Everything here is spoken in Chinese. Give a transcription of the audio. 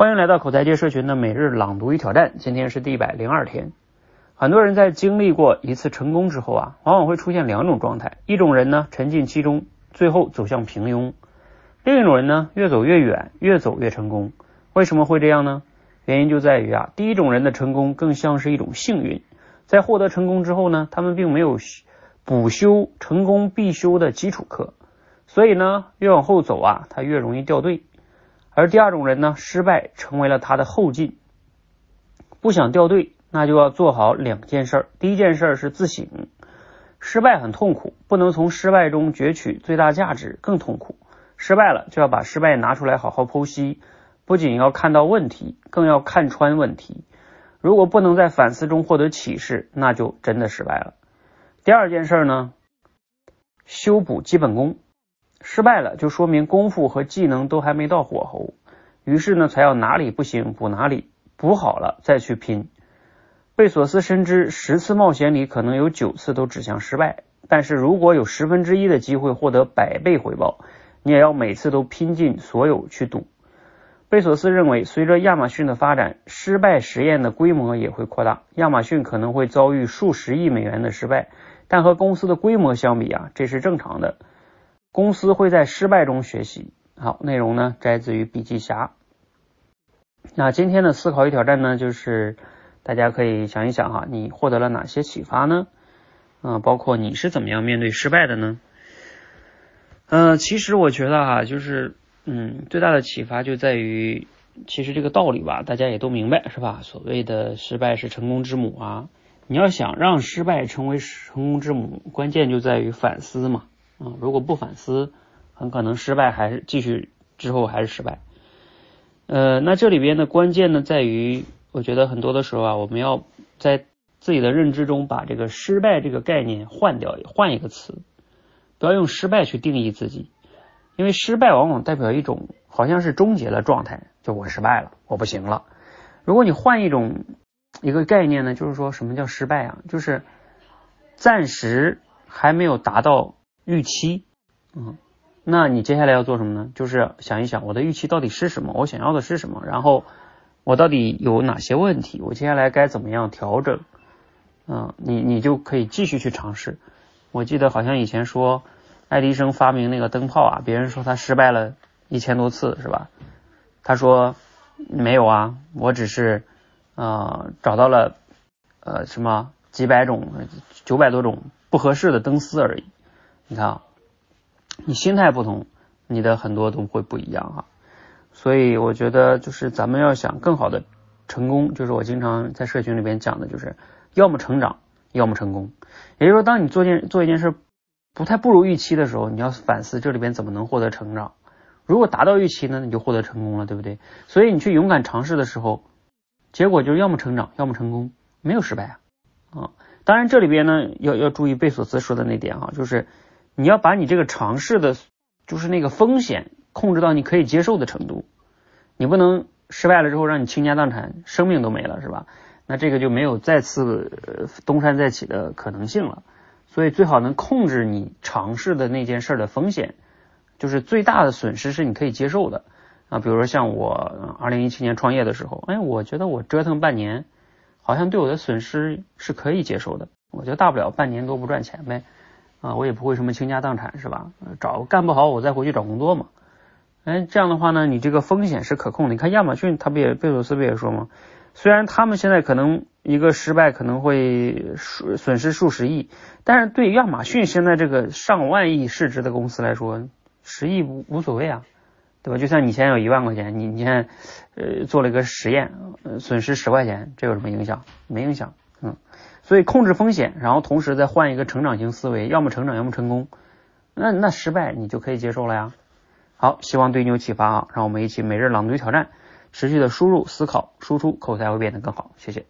欢迎来到口才界社群的每日朗读与挑战，今天是第一百零二天。很多人在经历过一次成功之后啊，往往会出现两种状态：一种人呢沉浸其中，最后走向平庸；另一种人呢越走越远，越走越成功。为什么会这样呢？原因就在于啊，第一种人的成功更像是一种幸运，在获得成功之后呢，他们并没有补修成功必修的基础课，所以呢，越往后走啊，他越容易掉队。而第二种人呢，失败成为了他的后劲，不想掉队，那就要做好两件事。第一件事是自省，失败很痛苦，不能从失败中攫取最大价值更痛苦。失败了就要把失败拿出来好好剖析，不仅要看到问题，更要看穿问题。如果不能在反思中获得启示，那就真的失败了。第二件事呢，修补基本功。失败了，就说明功夫和技能都还没到火候，于是呢，才要哪里不行补哪里，补好了再去拼。贝索斯深知十次冒险里可能有九次都指向失败，但是如果有十分之一的机会获得百倍回报，你也要每次都拼尽所有去赌。贝索斯认为，随着亚马逊的发展，失败实验的规模也会扩大，亚马逊可能会遭遇数十亿美元的失败，但和公司的规模相比啊，这是正常的。公司会在失败中学习。好，内容呢摘自于笔记侠。那今天的思考与挑战呢，就是大家可以想一想哈，你获得了哪些启发呢？啊，包括你是怎么样面对失败的呢？嗯，其实我觉得哈，就是嗯，最大的启发就在于，其实这个道理吧，大家也都明白是吧？所谓的失败是成功之母啊，你要想让失败成为成功之母，关键就在于反思嘛。啊，如果不反思，很可能失败，还是继续之后还是失败。呃，那这里边的关键呢，在于我觉得很多的时候啊，我们要在自己的认知中把这个失败这个概念换掉，换一个词，不要用失败去定义自己，因为失败往往代表一种好像是终结的状态，就我失败了，我不行了。如果你换一种一个概念呢，就是说什么叫失败啊？就是暂时还没有达到。预期，嗯，那你接下来要做什么呢？就是想一想我的预期到底是什么，我想要的是什么，然后我到底有哪些问题，我接下来该怎么样调整？嗯，你你就可以继续去尝试。我记得好像以前说爱迪生发明那个灯泡啊，别人说他失败了一千多次是吧？他说没有啊，我只是呃找到了呃什么几百种九百多种不合适的灯丝而已。你看啊，你心态不同，你的很多都会不一样哈。所以我觉得就是咱们要想更好的成功，就是我经常在社群里边讲的，就是要么成长，要么成功。也就是说，当你做件做一件事不太不如预期的时候，你要反思这里边怎么能获得成长。如果达到预期呢，你就获得成功了，对不对？所以你去勇敢尝试的时候，结果就是要么成长，要么成功，没有失败啊。啊，当然这里边呢要要注意贝索斯说的那点哈，就是。你要把你这个尝试的，就是那个风险控制到你可以接受的程度，你不能失败了之后让你倾家荡产，生命都没了，是吧？那这个就没有再次东山再起的可能性了。所以最好能控制你尝试的那件事的风险，就是最大的损失是你可以接受的啊。比如说像我二零一七年创业的时候，哎，我觉得我折腾半年，好像对我的损失是可以接受的，我觉得大不了半年多不赚钱呗。啊，我也不会什么倾家荡产，是吧？找干不好，我再回去找工作嘛。哎，这样的话呢，你这个风险是可控的。你看亚马逊，他不也贝索斯不也说吗？虽然他们现在可能一个失败可能会损损失数十亿，但是对亚马逊现在这个上万亿市值的公司来说，十亿无无所谓啊，对吧？就像你现在有一万块钱，你你现在呃做了一个实验，损失十块钱，这有什么影响？没影响，嗯。所以控制风险，然后同时再换一个成长型思维，要么成长，要么成功。那那失败你就可以接受了呀。好，希望对你有启发啊！让我们一起每日朗读挑战，持续的输入思考输出，口才会变得更好。谢谢。